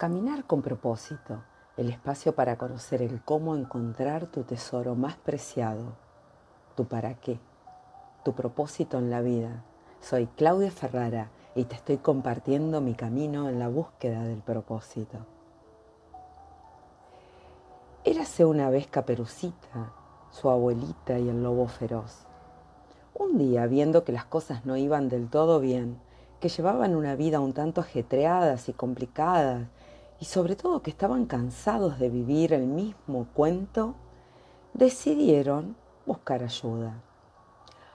Caminar con propósito, el espacio para conocer el cómo encontrar tu tesoro más preciado, tu para qué, tu propósito en la vida. Soy Claudia Ferrara y te estoy compartiendo mi camino en la búsqueda del propósito. Érase una vez Caperucita, su abuelita y el lobo feroz. Un día, viendo que las cosas no iban del todo bien, que llevaban una vida un tanto ajetreadas y complicadas y sobre todo que estaban cansados de vivir el mismo cuento, decidieron buscar ayuda.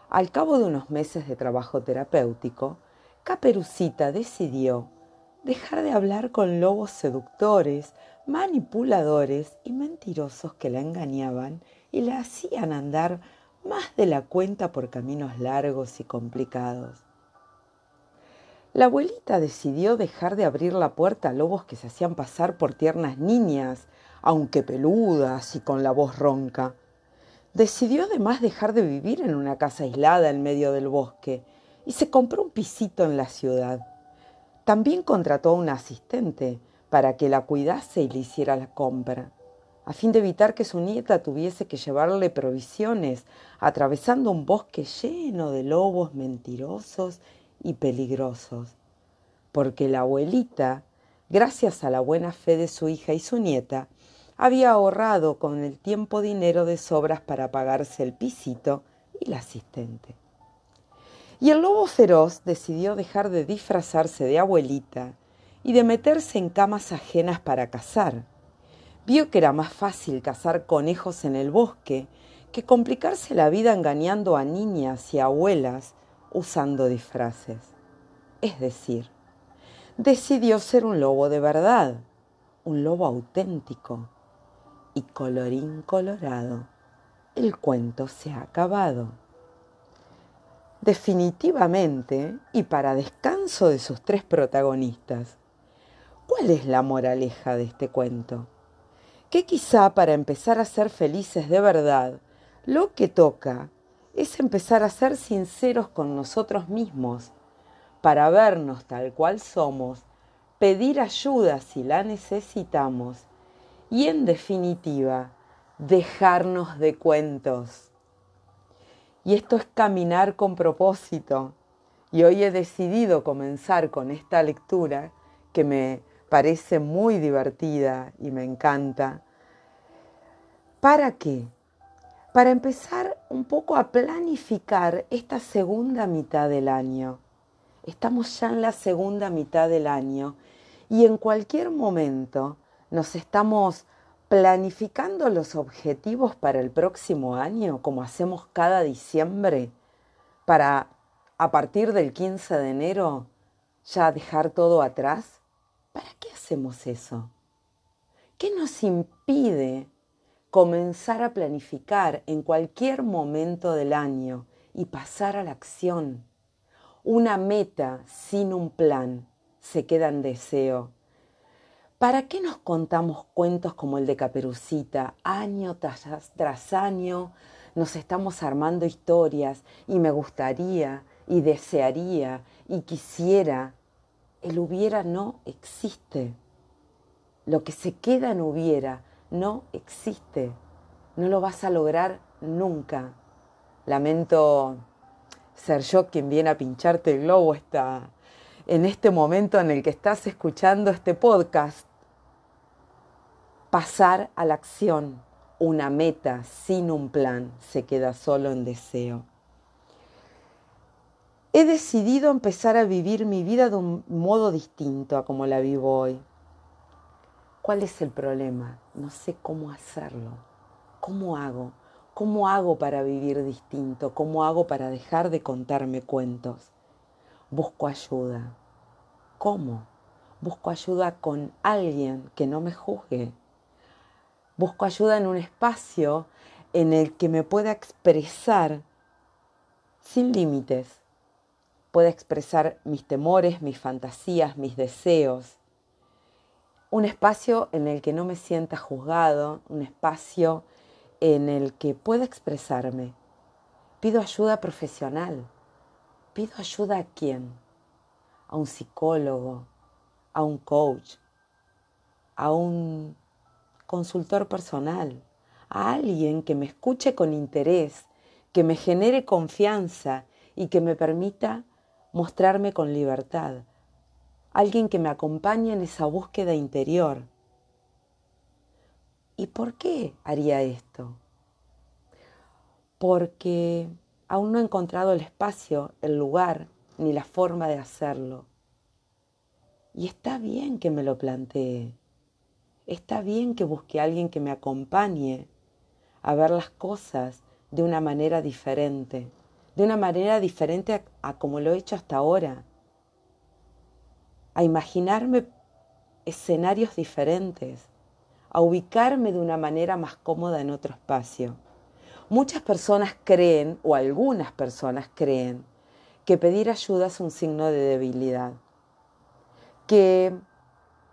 Al cabo de unos meses de trabajo terapéutico, Caperucita decidió dejar de hablar con lobos seductores, manipuladores y mentirosos que la engañaban y la hacían andar más de la cuenta por caminos largos y complicados. La abuelita decidió dejar de abrir la puerta a lobos que se hacían pasar por tiernas niñas, aunque peludas y con la voz ronca. Decidió además dejar de vivir en una casa aislada en medio del bosque y se compró un pisito en la ciudad. También contrató a un asistente para que la cuidase y le hiciera la compra, a fin de evitar que su nieta tuviese que llevarle provisiones atravesando un bosque lleno de lobos mentirosos y peligrosos, porque la abuelita, gracias a la buena fe de su hija y su nieta, había ahorrado con el tiempo dinero de sobras para pagarse el pisito y la asistente. Y el lobo feroz decidió dejar de disfrazarse de abuelita y de meterse en camas ajenas para cazar. Vio que era más fácil cazar conejos en el bosque que complicarse la vida engañando a niñas y abuelas usando disfraces. Es decir, decidió ser un lobo de verdad, un lobo auténtico. Y colorín colorado, el cuento se ha acabado. Definitivamente, y para descanso de sus tres protagonistas, ¿cuál es la moraleja de este cuento? Que quizá para empezar a ser felices de verdad, lo que toca es empezar a ser sinceros con nosotros mismos, para vernos tal cual somos, pedir ayuda si la necesitamos y en definitiva, dejarnos de cuentos. Y esto es caminar con propósito. Y hoy he decidido comenzar con esta lectura que me parece muy divertida y me encanta. ¿Para qué? Para empezar un poco a planificar esta segunda mitad del año. Estamos ya en la segunda mitad del año y en cualquier momento nos estamos planificando los objetivos para el próximo año, como hacemos cada diciembre, para a partir del 15 de enero ya dejar todo atrás. ¿Para qué hacemos eso? ¿Qué nos impide comenzar a planificar en cualquier momento del año y pasar a la acción. Una meta sin un plan se queda en deseo. ¿Para qué nos contamos cuentos como el de Caperucita? Año tras, tras año nos estamos armando historias y me gustaría y desearía y quisiera. El hubiera no existe. Lo que se queda en hubiera no existe. No lo vas a lograr nunca. Lamento ser yo quien viene a pincharte el globo esta, en este momento en el que estás escuchando este podcast. Pasar a la acción, una meta sin un plan, se queda solo en deseo. He decidido empezar a vivir mi vida de un modo distinto a como la vivo hoy. ¿Cuál es el problema? No sé cómo hacerlo. ¿Cómo hago? ¿Cómo hago para vivir distinto? ¿Cómo hago para dejar de contarme cuentos? Busco ayuda. ¿Cómo? Busco ayuda con alguien que no me juzgue. Busco ayuda en un espacio en el que me pueda expresar sin límites. Pueda expresar mis temores, mis fantasías, mis deseos un espacio en el que no me sienta juzgado, un espacio en el que pueda expresarme. Pido ayuda profesional. Pido ayuda a quién? A un psicólogo, a un coach, a un consultor personal, a alguien que me escuche con interés, que me genere confianza y que me permita mostrarme con libertad, alguien que me acompañe en esa búsqueda interior. ¿Y por qué haría esto? Porque aún no he encontrado el espacio, el lugar ni la forma de hacerlo. Y está bien que me lo plantee. Está bien que busque a alguien que me acompañe a ver las cosas de una manera diferente, de una manera diferente a, como lo he hecho hasta ahora, a imaginarme escenarios diferentes, a ubicarme de una manera más cómoda en otro espacio. Muchas personas creen, o algunas personas creen, que pedir ayuda es un signo de debilidad, que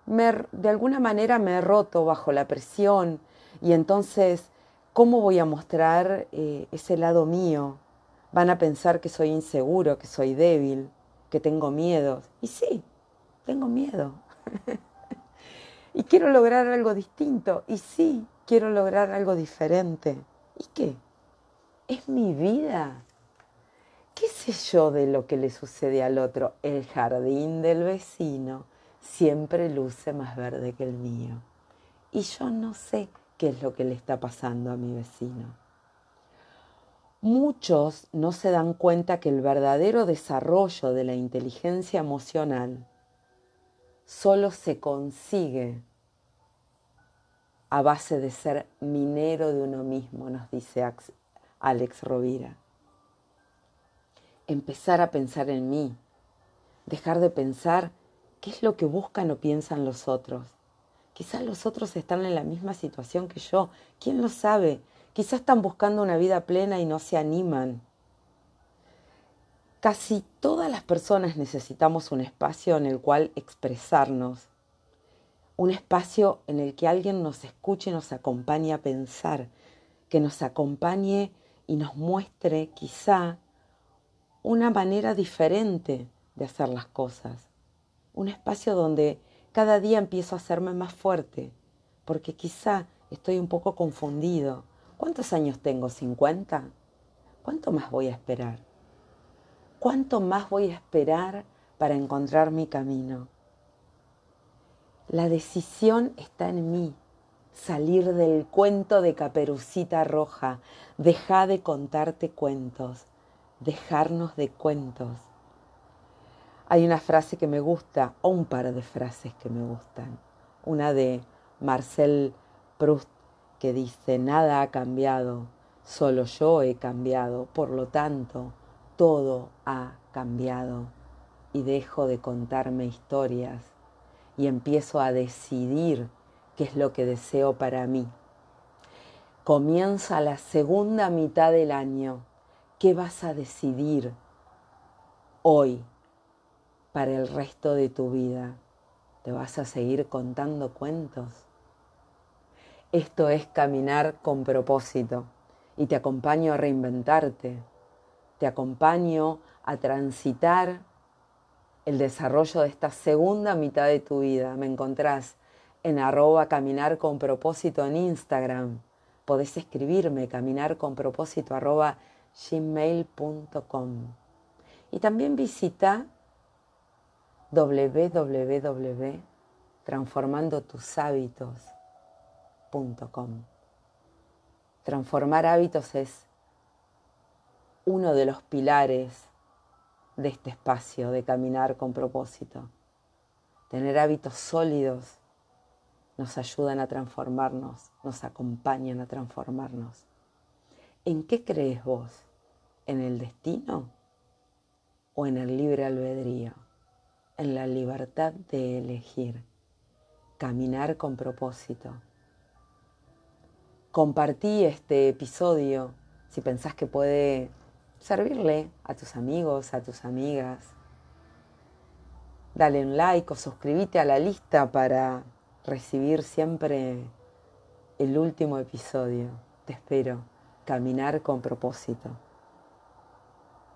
de alguna manera me he roto bajo la presión y entonces, ¿cómo voy a mostrar eh, ese lado mío? Van a pensar que soy inseguro, que soy débil, que tengo miedo. Y sí, tengo miedo. y quiero lograr algo distinto. Y sí, quiero lograr algo diferente. ¿Y qué? Es mi vida. ¿Qué sé yo de lo que le sucede al otro? El jardín del vecino siempre luce más verde que el mío. Y yo no sé qué es lo que le está pasando a mi vecino. Muchos no se dan cuenta que el verdadero desarrollo de la inteligencia emocional solo se consigue a base de ser minero de uno mismo, nos dice Alex Rovira. Empezar a pensar en mí, dejar de pensar qué es lo que buscan o piensan los otros. Quizás los otros están en la misma situación que yo, ¿quién lo sabe? Quizás están buscando una vida plena y no se animan. Casi todas las personas necesitamos un espacio en el cual expresarnos, un espacio en el que alguien nos escuche y nos acompañe a pensar, que nos acompañe y nos muestre quizá una manera diferente de hacer las cosas. Un espacio donde cada día empiezo a hacerme más fuerte, porque quizá estoy un poco confundido. ¿Cuántos años tengo? ¿50? ¿Cuánto más voy a esperar? ¿Cuánto más voy a esperar para encontrar mi camino? La decisión está en mí. Salir del cuento de caperucita roja. Deja de contarte cuentos dejarnos de cuentos. Hay una frase que me gusta, o un par de frases que me gustan. Una de Marcel Proust que dice, nada ha cambiado, solo yo he cambiado, por lo tanto, todo ha cambiado. Y dejo de contarme historias y empiezo a decidir qué es lo que deseo para mí. Comienza la segunda mitad del año ¿Qué vas a decidir hoy para el resto de tu vida? ¿Te vas a seguir contando cuentos? Esto es caminar con propósito y te acompaño a reinventarte, te acompaño a transitar el desarrollo de esta segunda mitad de tu vida. Me encontrás en arroba caminar con propósito en Instagram. Podés escribirme caminar con propósito arroba gmail.com. Y también visita www.transformandotushábitos.com. Transformar hábitos es uno de los pilares de este espacio de caminar con propósito. Tener hábitos sólidos nos ayudan a transformarnos, nos acompañan a transformarnos. ¿En qué crees vos? ¿En el destino o en el libre albedrío? En la libertad de elegir, caminar con propósito. Compartí este episodio si pensás que puede servirle a tus amigos, a tus amigas. Dale un like o suscríbete a la lista para recibir siempre el último episodio. Te espero caminar con propósito.